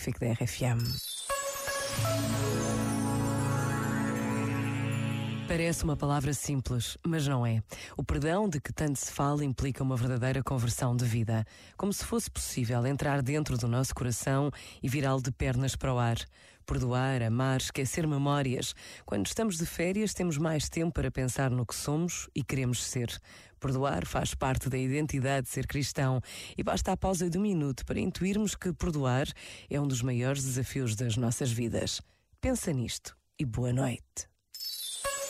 Pacífico da RFM. Parece uma palavra simples, mas não é. O perdão de que tanto se fala implica uma verdadeira conversão de vida, como se fosse possível entrar dentro do nosso coração e virá-lo de pernas para o ar. Perdoar, amar, esquecer memórias. Quando estamos de férias, temos mais tempo para pensar no que somos e queremos ser. Perdoar faz parte da identidade de ser cristão e basta a pausa de um minuto para intuirmos que perdoar é um dos maiores desafios das nossas vidas. Pensa nisto e boa noite.